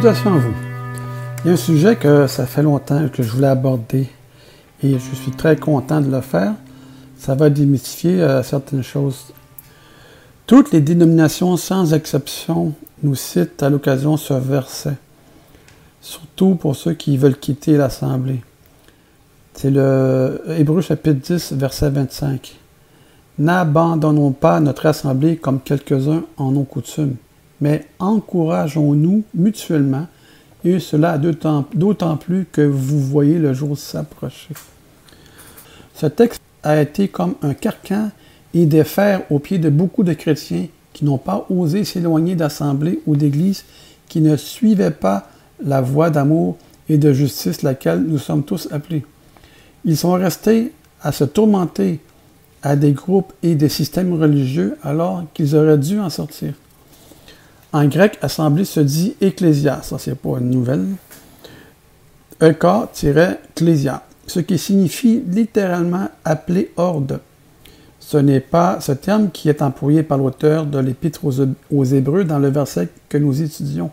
Il y a un sujet que ça fait longtemps que je voulais aborder et je suis très content de le faire. Ça va démystifier euh, certaines choses. Toutes les dénominations, sans exception, nous citent à l'occasion ce verset, surtout pour ceux qui veulent quitter l'Assemblée. C'est le Hébreu chapitre 10, verset 25. N'abandonnons pas notre assemblée comme quelques-uns en ont coutume, mais encourageons-nous mutuellement, et cela d'autant plus que vous voyez le jour s'approcher. Ce texte a été comme un carcan et des fers aux pieds de beaucoup de chrétiens qui n'ont pas osé s'éloigner d'assemblées ou d'églises qui ne suivaient pas la voie d'amour et de justice laquelle nous sommes tous appelés. Ils sont restés à se tourmenter à des groupes et des systèmes religieux alors qu'ils auraient dû en sortir. En grec, assemblée se dit ecclésia, ça c'est pas une nouvelle. Eka-clésia, ce qui signifie littéralement appeler horde. Ce n'est pas ce terme qui est employé par l'auteur de l'Épître aux, Hébreux dans le verset que nous étudions,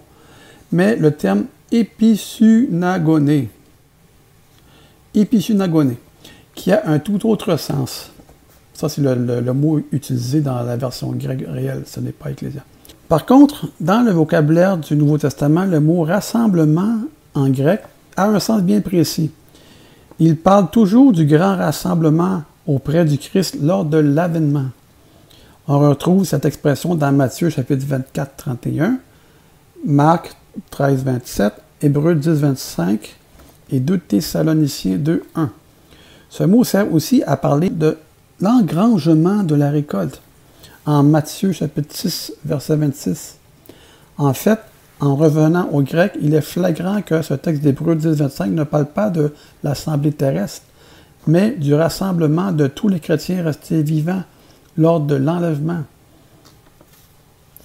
mais le terme épisunagoné. Épisunagoné, qui a un tout autre sens. Ça, c'est le, mot utilisé dans la version grecque réelle, ce n'est pas ecclésia. Par contre, dans le vocabulaire du Nouveau Testament, le mot rassemblement en grec a un sens bien précis. Il parle toujours du grand rassemblement auprès du Christ lors de l'avènement. On retrouve cette expression dans Matthieu chapitre 24, 31, Marc 13, 27, Hébreux 10, 25 et 2 Thessaloniciens 2, 1. Ce mot sert aussi à parler de l'engrangement de la récolte en Matthieu chapitre 6, verset 26. En fait, en revenant au grec, il est flagrant que ce texte d'Hébreu 10, 25 ne parle pas de l'assemblée terrestre, mais du rassemblement de tous les chrétiens restés vivants lors de l'enlèvement.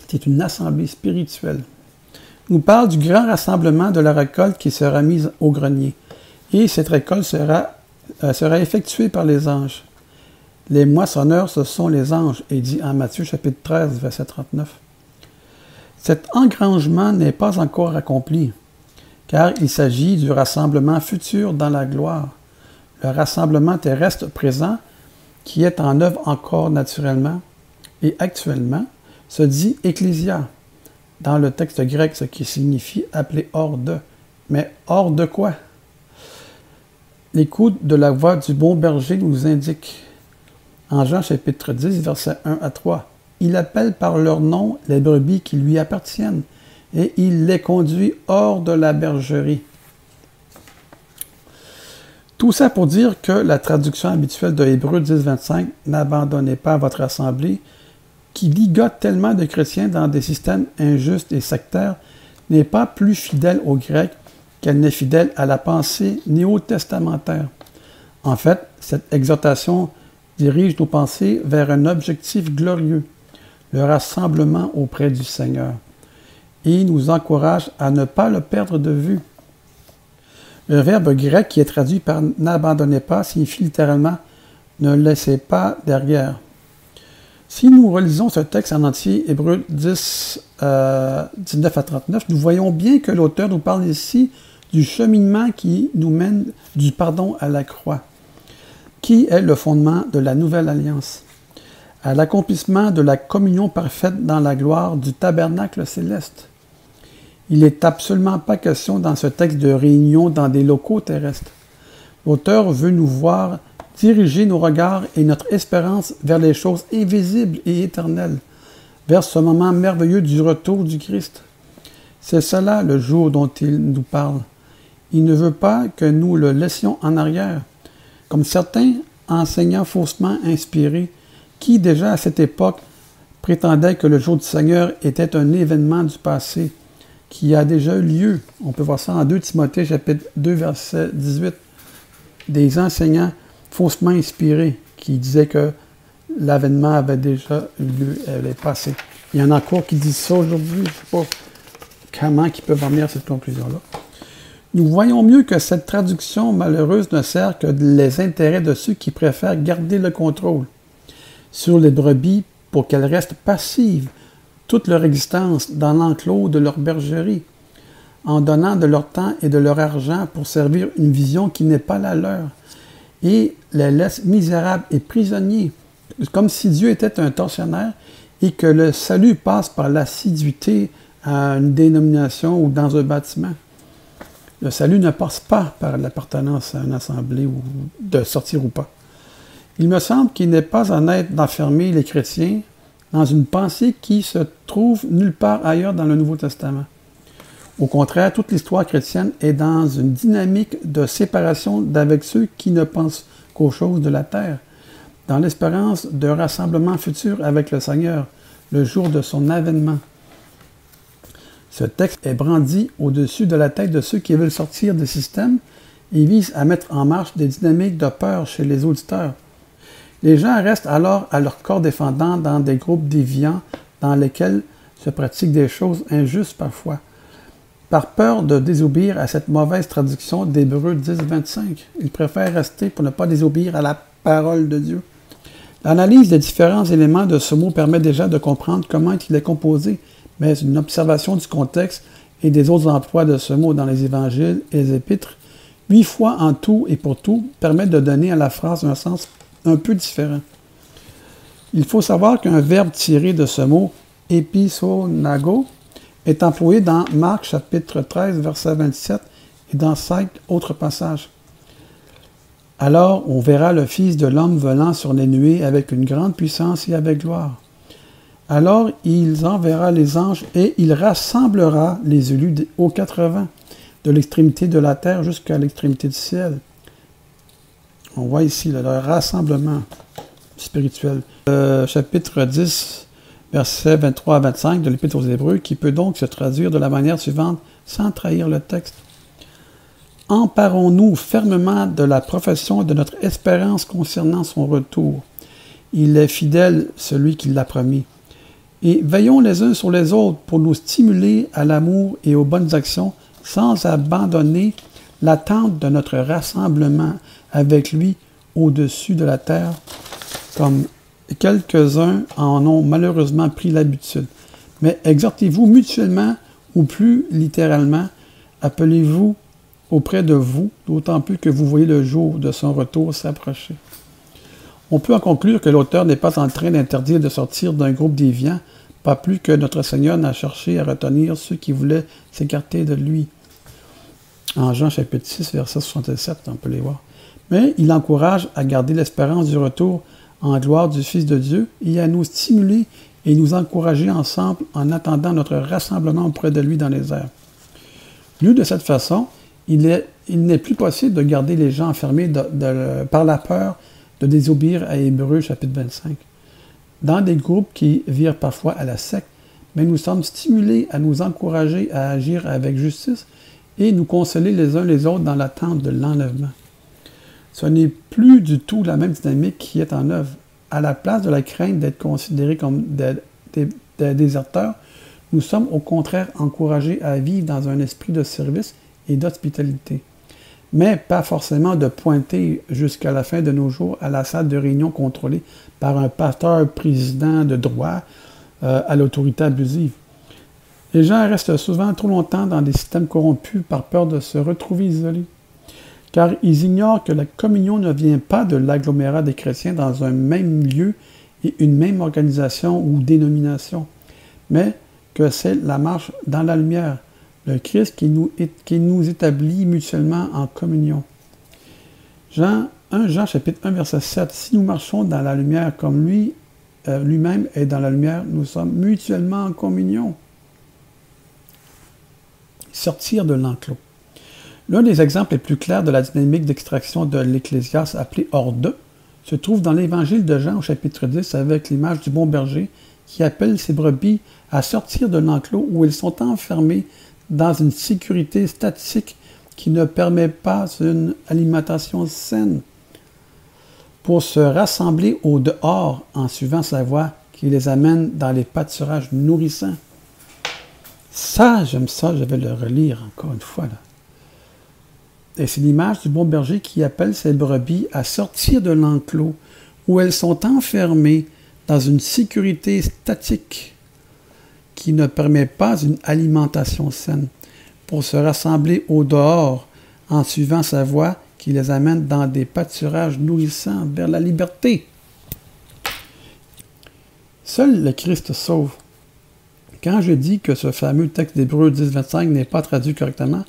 C'est une assemblée spirituelle. Il nous parle du grand rassemblement de la récolte qui sera mise au grenier. Et cette récolte sera, euh, sera effectuée par les anges. Les moissonneurs, ce sont les anges, et dit en Matthieu chapitre 13, verset 39. Cet engrangement n'est pas encore accompli, car il s'agit du rassemblement futur dans la gloire. Le rassemblement terrestre présent, qui est en œuvre encore naturellement et actuellement, se dit ecclésia dans le texte grec, ce qui signifie appeler hors de. Mais hors de quoi? L'écoute de la voix du bon berger nous indique en Jean chapitre 10, versets 1 à 3. Il appelle par leur nom les brebis qui lui appartiennent et il les conduit hors de la bergerie. Tout ça pour dire que la traduction habituelle de Hébreu 10, 25, N'abandonnez pas votre assemblée, qui ligote tellement de chrétiens dans des systèmes injustes et sectaires, n'est pas plus fidèle au grec qu'elle n'est fidèle à la pensée néo-testamentaire. En fait, cette exhortation dirige nos pensées vers un objectif glorieux, le rassemblement auprès du Seigneur, et nous encourage à ne pas le perdre de vue. Le verbe grec qui est traduit par n'abandonnez pas signifie littéralement ne laissez pas derrière. Si nous relisons ce texte en entier, Hébreu 10, 19 euh, à 39, nous voyons bien que l'auteur nous parle ici du cheminement qui nous mène du pardon à la croix qui est le fondement de la nouvelle alliance, à l'accomplissement de la communion parfaite dans la gloire du tabernacle céleste. Il n'est absolument pas question dans ce texte de réunion dans des locaux terrestres. L'auteur veut nous voir diriger nos regards et notre espérance vers les choses invisibles et éternelles, vers ce moment merveilleux du retour du Christ. C'est cela le jour dont il nous parle. Il ne veut pas que nous le laissions en arrière, comme certains enseignants faussement inspirés qui, déjà à cette époque, prétendaient que le jour du Seigneur était un événement du passé qui a déjà eu lieu. On peut voir ça en 2 Timothée chapitre 2 verset 18. Des enseignants faussement inspirés qui disaient que l'avènement avait déjà eu lieu, avait passé. Il y en a encore qui disent ça aujourd'hui. Je ne sais pas comment ils peuvent en venir à cette conclusion-là. Nous voyons mieux que cette traduction malheureuse ne sert que les intérêts de ceux qui préfèrent garder le contrôle sur les brebis pour qu'elles restent passives toute leur existence dans l'enclos de leur bergerie. en donnant de leur temps et de leur argent pour servir une vision qui n'est pas la leur, et les laissent misérables et prisonniers, comme si Dieu était un tortionnaire et que le salut passe par l'assiduité à une dénomination ou dans un bâtiment. Le salut ne passe pas par l'appartenance à une assemblée ou de sortir ou pas. Il me semble qu'il n'est pas honnête d'enfermer les chrétiens dans une pensée qui se trouve nulle part ailleurs dans le Nouveau Testament. Au contraire, toute l'histoire chrétienne est dans une dynamique de séparation d'avec ceux qui ne pensent qu'aux choses de la terre, dans l'espérance d'un rassemblement futur avec le Seigneur, le jour de son avènement. Ce texte est brandi au-dessus de la tête de ceux qui veulent sortir du système et vise à mettre en marche des dynamiques de peur chez les auditeurs. Les gens restent alors à leur corps défendant dans des groupes déviants dans lesquels se pratiquent des choses injustes parfois par peur de désobéir à cette mauvaise traduction d'Hébreu 10, 25. Ils préfèrent rester pour ne pas désobéir à la parole de Dieu. L'analyse des différents éléments de ce mot permet déjà de comprendre comment il est composé, mais une observation du contexte et des autres emplois de ce mot dans les évangiles et les épîtres, huit fois en tout et pour tout, permet de donner à la phrase un sens un peu différent. Il faut savoir qu'un verbe tiré de ce mot, episonago, est employé dans Marc chapitre 13, verset 27 et dans cinq autres passages. Alors on verra le Fils de l'homme volant sur les nuées avec une grande puissance et avec gloire. Alors il enverra les anges et il rassemblera les élus aux quatre vents, de l'extrémité de la terre jusqu'à l'extrémité du ciel. On voit ici le rassemblement spirituel. Euh, chapitre 10, versets 23 à 25 de l'Épître aux Hébreux, qui peut donc se traduire de la manière suivante sans trahir le texte. Emparons-nous fermement de la profession de notre espérance concernant son retour. Il est fidèle, celui qui l'a promis. Et veillons les uns sur les autres pour nous stimuler à l'amour et aux bonnes actions sans abandonner l'attente de notre rassemblement avec lui au-dessus de la terre comme quelques-uns en ont malheureusement pris l'habitude. Mais exhortez-vous mutuellement ou plus littéralement, appelez-vous auprès de vous, d'autant plus que vous voyez le jour de son retour s'approcher. On peut en conclure que l'auteur n'est pas en train d'interdire de sortir d'un groupe déviant, pas plus que notre Seigneur n'a cherché à retenir ceux qui voulaient s'écarter de lui. En Jean chapitre 6, verset 67, on peut les voir. Mais il encourage à garder l'espérance du retour en gloire du Fils de Dieu et à nous stimuler et nous encourager ensemble en attendant notre rassemblement auprès de lui dans les airs. Lu de cette façon, il n'est il plus possible de garder les gens enfermés par la peur de désobéir à Hébreu chapitre 25. Dans des groupes qui virent parfois à la sec, mais nous sommes stimulés à nous encourager à agir avec justice et nous consoler les uns les autres dans l'attente de l'enlèvement. Ce n'est plus du tout la même dynamique qui est en œuvre. À la place de la crainte d'être considérés comme des, déserteurs, nous sommes au contraire encouragés à vivre dans un esprit de service et d'hospitalité. Mais pas forcément de pointer jusqu'à la fin de nos jours à la salle de réunion contrôlée par un pasteur président de droit euh, à l'autorité abusive. Les gens restent souvent trop longtemps dans des systèmes corrompus par peur de se retrouver isolés car ils ignorent que la communion ne vient pas de l'agglomérat des chrétiens dans un même lieu et une même organisation ou dénomination, mais que c'est la marche dans la lumière, Christ qui nous, établit mutuellement en communion. Jean 1 Jean chapitre 1 verset 7 Si nous marchons dans la lumière comme lui euh, lui-même est dans la lumière, nous sommes mutuellement en communion. Sortir de l'enclos. L'un des exemples les plus clairs de la dynamique d'extraction de l'Ecclésiaste appelé hors se trouve dans l'Évangile de Jean au chapitre 10 avec l'image du bon berger qui appelle ses brebis à sortir de l'enclos où elles sont enfermées dans une sécurité statique qui ne permet pas une alimentation saine pour se rassembler au dehors en suivant sa voie qui les amène dans les pâturages nourrissants. Ça, j'aime ça, je vais le relire encore une fois. Et c'est l'image du bon berger qui appelle ses brebis à sortir de l'enclos où elles sont enfermées dans une sécurité statique qui ne permet pas une alimentation saine pour se rassembler au dehors en suivant sa voie qui les amène dans des pâturages nourrissants vers la liberté. Seul le Christ sauve. Quand je dis que ce fameux texte d'Hébreu 10.25 n'est pas traduit correctement,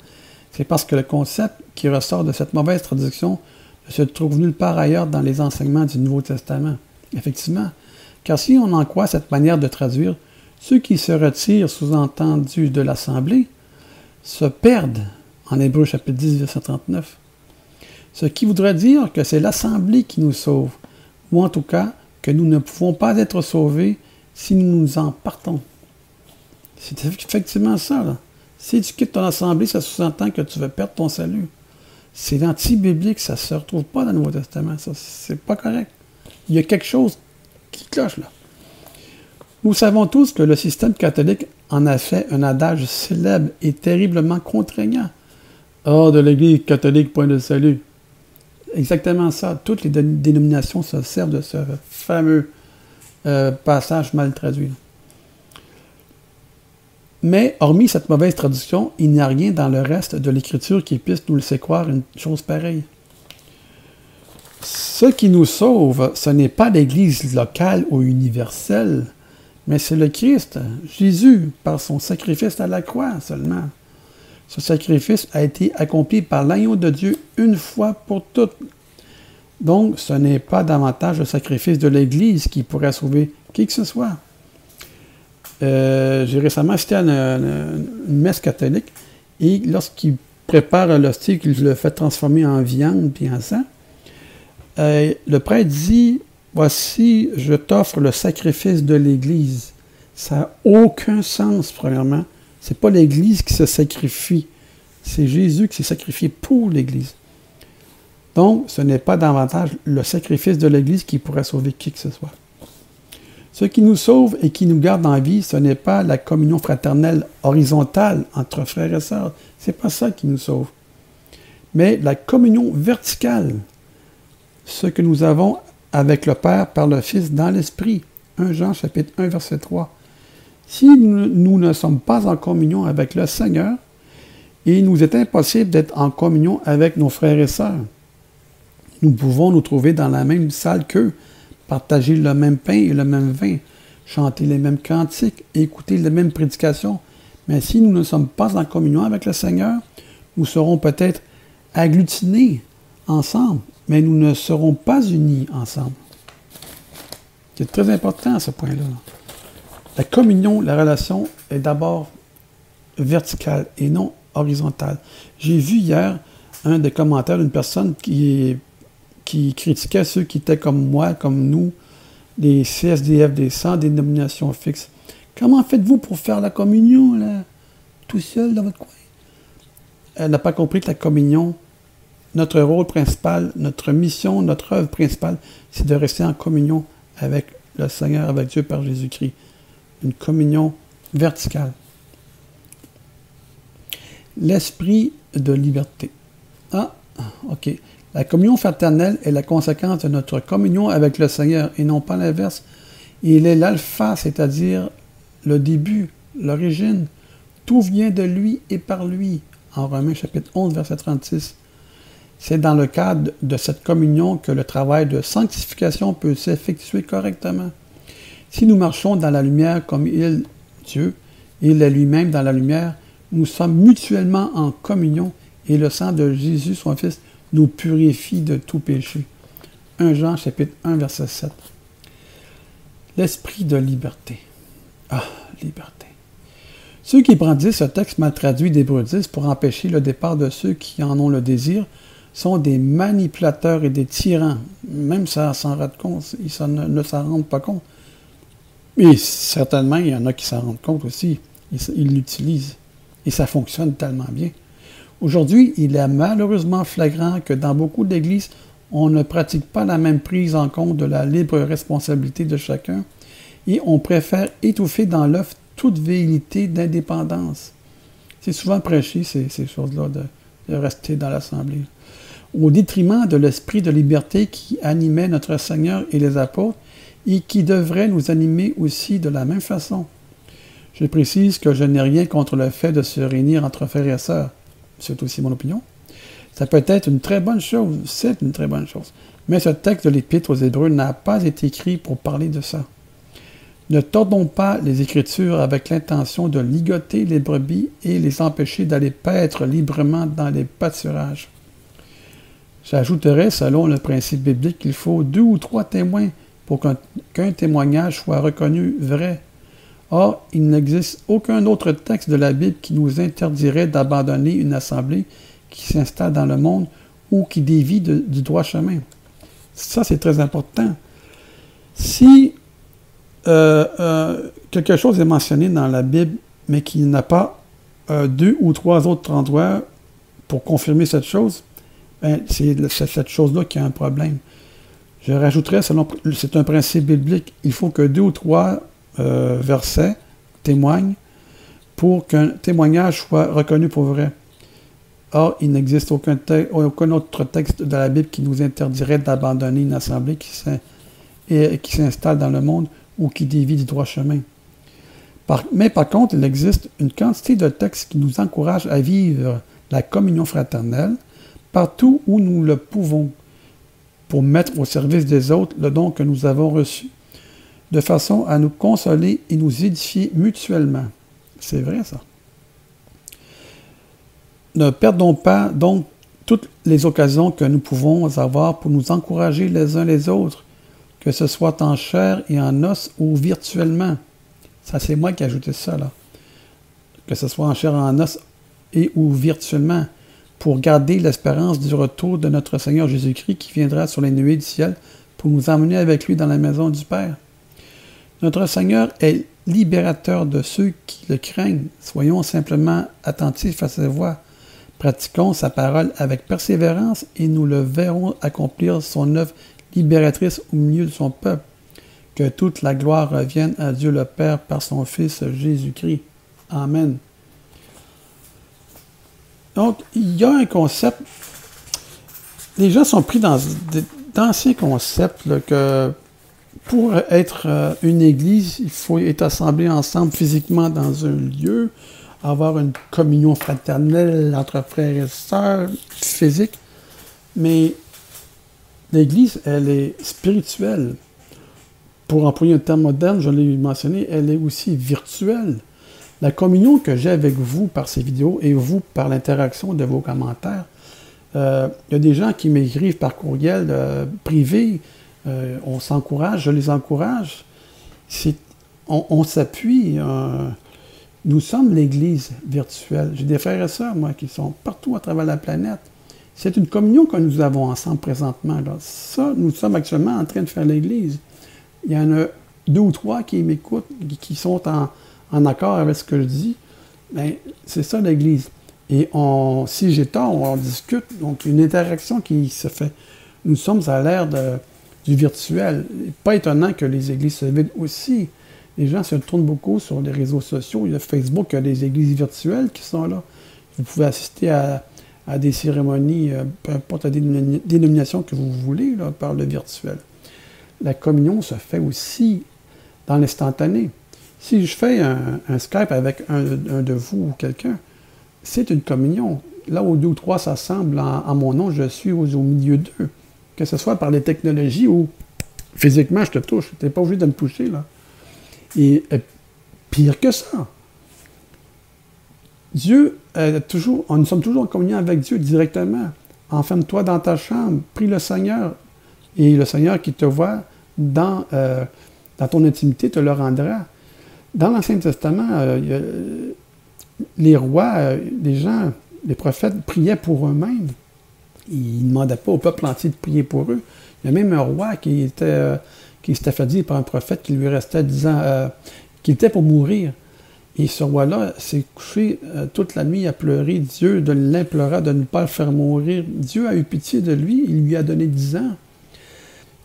c'est parce que le concept qui ressort de cette mauvaise traduction ne se trouve nulle part ailleurs dans les enseignements du Nouveau Testament. Effectivement, car si on en croit cette manière de traduire, ceux qui se retirent, sous-entendu, de l'Assemblée, se perdent en Hébreu chapitre 10, verset 39. Ce qui voudrait dire que c'est l'Assemblée qui nous sauve, ou en tout cas que nous ne pouvons pas être sauvés si nous nous en partons. C'est effectivement ça. Si tu quittes ton assemblée, ça sous-entend que tu vas perdre ton salut. C'est anti-biblique, ça ne se retrouve pas dans le Nouveau Testament. Ça, c'est pas correct. Il y a quelque chose qui cloche là. Nous savons tous que le système catholique en a fait un adage célèbre et terriblement contraignant. Hors de l'Église catholique, point de salut. Exactement ça. Toutes les dénominations se servent de ce fameux euh, passage mal traduit. Mais, hormis cette mauvaise traduction, il n'y a rien dans le reste de l'Écriture qui puisse nous laisser croire une chose pareille. Ce qui nous sauve, ce n'est pas l'Église locale ou universelle, mais c'est le Christ, Jésus, par son sacrifice à la croix seulement. Ce sacrifice a été accompli par l'agneau de Dieu une fois pour toutes. Donc, ce n'est pas davantage le sacrifice de l'Église qui pourrait sauver qui que ce soit. Euh, j'ai récemment assisté à une, messe catholique et lorsqu'il prépare l'hostie, qu'il le fait transformer en viande puis en sang, euh, le prêtre dit Voici, je t'offre le sacrifice de l'Église. Ça n'a aucun sens, premièrement. C'est pas l'Église qui se sacrifie. C'est Jésus qui s'est sacrifié pour l'Église. Donc, ce n'est pas davantage le sacrifice de l'Église qui pourrait sauver qui que ce soit. Ce qui nous sauve et qui nous garde en vie, ce n'est pas la communion fraternelle horizontale entre frères et sœurs. C'est pas ça qui nous sauve. Mais la communion verticale. Ce que nous avons avec le Père par le Fils dans l'Esprit. 1 Jean chapitre 1 verset 3. Si nous ne sommes pas en communion avec le Seigneur, il nous est impossible d'être en communion avec nos frères et sœurs. Nous pouvons nous trouver dans la même salle qu'eux, partager le même pain et le même vin, chanter les mêmes cantiques, écouter les mêmes prédications. Mais si nous ne sommes pas en communion avec le Seigneur, nous serons peut-être agglutinés ensemble, mais nous ne serons pas unis ensemble. C'est très important à ce point-là. La communion, la relation est d'abord verticale et non horizontale. J'ai vu hier un des commentaires d'une personne qui, qui critiquait ceux qui étaient comme moi, comme nous, des CSDF, des sans dénomination fixe. Comment faites-vous pour faire la communion, là, tout seul dans votre coin? Elle n'a pas compris que la communion, notre rôle principal, notre mission, notre œuvre principale, c'est de rester en communion avec le Seigneur, avec Dieu par Jésus-Christ. Une communion verticale. L'esprit de liberté. Ah, ok. La communion fraternelle est la conséquence de notre communion avec le Seigneur et non pas l'inverse. Il est l'alpha, c'est-à-dire le début, l'origine. Tout vient de lui et par lui. En Romains chapitre 11, verset 36. C'est dans le cadre de cette communion que le travail de sanctification peut s'effectuer correctement. Si nous marchons dans la lumière comme il, Dieu, il est lui-même dans la lumière, nous sommes mutuellement en communion et le sang de Jésus, son Fils, nous purifie de tout péché. 1 Jean chapitre 1 verset 7. L'esprit de liberté. Ah, liberté. Ceux qui brandissent ce texte mal traduit d'Hébreu 10 pour empêcher le départ de ceux qui en ont le désir sont des manipulateurs et des tyrans. Même ça s'en rendent compte, ils ne, s'en rendent pas compte. Mais certainement, il y en a qui s'en rendent compte aussi. Ils l'utilisent. Et ça fonctionne tellement bien. Aujourd'hui, il est malheureusement flagrant que dans beaucoup d'églises, on ne pratique pas la même prise en compte de la libre responsabilité de chacun et on préfère étouffer dans l'œuf toute véhilité d'indépendance. C'est souvent prêché, ces choses-là, de rester dans l'Assemblée au détriment de l'esprit de liberté qui animait notre Seigneur et les apôtres et qui devrait nous animer aussi de la même façon. Je précise que je n'ai rien contre le fait de se réunir entre frères et sœurs. C'est aussi mon opinion. Ça peut être une très bonne chose, c'est une très bonne chose. Mais ce texte de l'Épître aux Hébreux n'a pas été écrit pour parler de ça. Ne tordons pas les Écritures avec l'intention de ligoter les brebis et les empêcher d'aller paître librement dans les pâturages. J'ajouterais, selon le principe biblique, qu'il faut deux ou trois témoins pour qu'un témoignage soit reconnu vrai. Or, il n'existe aucun autre texte de la Bible qui nous interdirait d'abandonner une assemblée qui s'installe dans le monde ou qui dévie du droit chemin. Ça, c'est très important. Si euh, euh, quelque chose est mentionné dans la Bible, mais qu'il n'a pas euh, deux ou trois autres endroits pour confirmer cette chose, ben, c'est cette chose-là qui a un problème. Je rajouterais, c'est un principe biblique, il faut que deux ou trois versets témoignent pour qu'un témoignage soit reconnu pour vrai. Or, il n'existe aucun, aucun, autre texte de la Bible qui nous interdirait d'abandonner une assemblée qui s'installe dans le monde ou qui dévie du droit chemin. mais par contre, il existe une quantité de textes qui nous encouragent à vivre la communion fraternelle partout où nous le pouvons, pour mettre au service des autres le don que nous avons reçu, de façon à nous consoler et nous édifier mutuellement. C'est vrai ça. Ne perdons pas donc toutes les occasions que nous pouvons avoir pour nous encourager les uns les autres, que ce soit en chair et en os ou virtuellement. Ça, c'est moi qui ai ajouté ça, là. Que ce soit en chair et en os et ou virtuellement, pour garder l'espérance du retour de notre Seigneur Jésus-Christ qui viendra sur les nuées du ciel pour nous emmener avec lui dans la maison du Père. Notre Seigneur est libérateur de ceux qui le craignent. Soyons simplement attentifs à sa voix. Pratiquons sa parole avec persévérance et nous le verrons accomplir son œuvre libératrice au milieu de son peuple. Que toute la gloire revienne à Dieu le Père par son Fils Jésus-Christ. Amen. Donc, il y a un concept. Les gens sont pris dans d'anciens concepts que pour être euh, une église, il faut être assemblé ensemble physiquement dans un lieu, avoir une communion fraternelle entre frères et sœurs physique. Mais L'Église, elle est spirituelle. Pour employer un terme moderne, je l'ai mentionné, elle est aussi virtuelle. La communion que j'ai avec vous par ces vidéos et vous par l'interaction de vos commentaires, euh, il y a des gens qui m'écrivent par courriel euh, privé, euh, on s'encourage, je les encourage. On, on s'appuie. nous sommes l'Église virtuelle. J'ai des frères et sœurs, moi, qui sont partout à travers la planète. C'est une communion que nous avons ensemble présentement. Ça, nous sommes actuellement en train de faire l'Église. Il y en a deux ou trois qui m'écoutent, qui sont en, accord avec ce que je dis. Mais c'est ça l'Église. Et on, si j'ai tort, on discute. Donc, une interaction qui se fait. Nous sommes à l'ère du virtuel. Pas étonnant que les églises se vident aussi. Les gens se tournent beaucoup sur les réseaux sociaux. Il y a Facebook, il y a des églises virtuelles qui sont là. Vous pouvez assister à, des cérémonies, euh, peu importe la dénomination que vous voulez, par le virtuel. La communion se fait aussi dans l'instantané. Si je fais un, Skype avec un, de vous ou quelqu'un, c'est une communion. Là où deux ou trois s'assemblent en, mon nom, je suis au, milieu d'eux. Que ce soit par les technologies ou physiquement, je te touche. Tu n'es pas obligé de me toucher, là. et pire que ça, Dieu est toujours, nous sommes toujours en communion avec Dieu directement. Enferme-toi dans ta chambre, prie le Seigneur, et le Seigneur qui te voit dans, euh, dans ton intimité te le rendra. Dans l'Ancien Testament, euh, les rois, euh, les gens, les prophètes priaient pour eux-mêmes. Ils ne demandaient pas au peuple entier de prier pour eux. Il y a même un roi qui était qui s'était fait dire par un prophète qui lui restait disant qu'il était pour mourir. Et ce roi-là s'est couché euh, toute la nuit à pleurer. Dieu de l'implora de ne pas le faire mourir. Dieu a eu pitié de lui. Il lui a donné dix ans.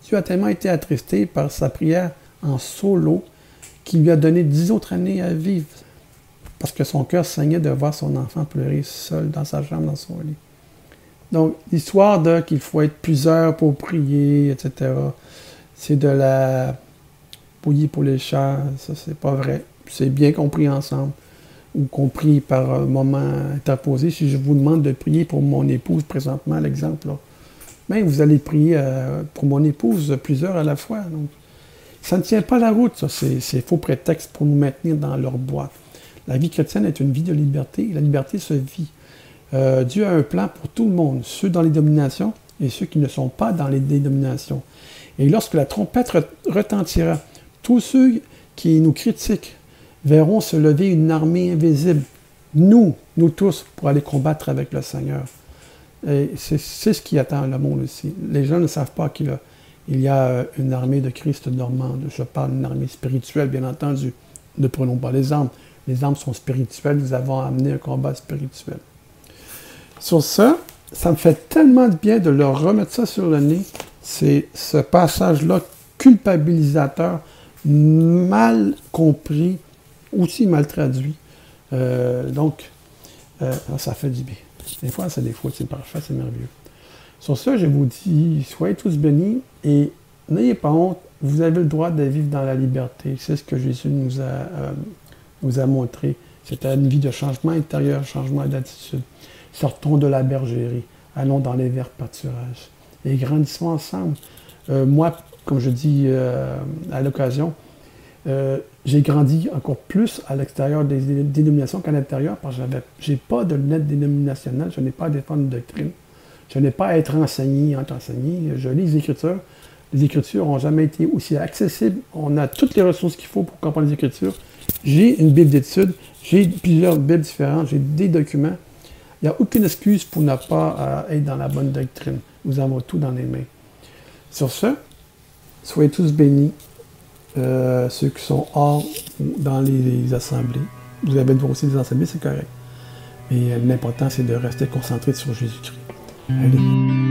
Dieu a tellement été attristé par sa prière en solo qu'il lui a donné dix autres années à vivre. Parce que son cœur saignait de voir son enfant pleurer seul dans sa chambre, dans son lit. Donc, l'histoire de qu'il faut être plusieurs pour prier, etc., c'est de la bouillie pour les chats. Ça, c'est pas vrai c'est bien compris ensemble ou compris par un moment interposé. Si je vous demande de prier pour mon épouse présentement, l'exemple, mais vous allez prier euh, pour mon épouse plusieurs à la fois. Ça ne tient pas la route, ça. C'est faux prétexte pour nous maintenir dans leur boîte. La vie chrétienne est une vie de liberté. La liberté se vit. Euh, Dieu a un plan pour tout le monde, ceux dans les dominations et ceux qui ne sont pas dans les dénominations. Et lorsque la trompette retentira, tous ceux qui nous critiquent verront se lever une armée invisible, nous, nous tous, pour aller combattre avec le Seigneur. Et c'est ce qui attend le monde aussi. Les gens ne savent pas qu'il y a euh, une armée de Christ normande. Je parle d'une armée spirituelle, bien entendu. Ne prenons pas les armes. Les armes sont spirituelles. Nous avons amené un combat spirituel. Sur ça, ça me fait tellement de bien de leur remettre ça sur le nez. C'est ce passage-là culpabilisateur, mal compris, aussi mal traduit. Euh, donc, euh, ça fait du bien. Des fois, c'est des fois, c'est parfait, c'est merveilleux. Sur ça, je vous dis, soyez tous bénis et n'ayez pas honte. Vous avez le droit de vivre dans la liberté. C'est ce que Jésus nous a, euh, nous a montré. C'était une vie de changement intérieur, changement d'attitude. Sortons de la bergerie. Allons dans les verts pâturages. Et grandissons ensemble. Euh, moi, comme je dis euh, à l'occasion, j'ai grandi encore plus à l'extérieur des dénominations qu'à l'intérieur parce que je n'ai pas de lunettes dénominationnelles, je n'ai pas à défendre une doctrine, je n'ai pas à être enseigné, être enseigné. Je lis les Écritures. Les Écritures n'ont jamais été aussi accessibles. On a toutes les ressources qu'il faut pour comprendre les Écritures. J'ai une Bible d'études, j'ai plusieurs Bibles différentes, j'ai des documents. Il n'y a aucune excuse pour ne pas euh, être dans la bonne doctrine. Nous avons tout dans les mains. Sur ce, soyez tous bénis, euh, ceux qui sont hors dans les, assemblées. Vous avez aussi des assemblées, c'est correct. Mais euh, l'important, c'est de rester concentré sur Jésus-Christ. Allez.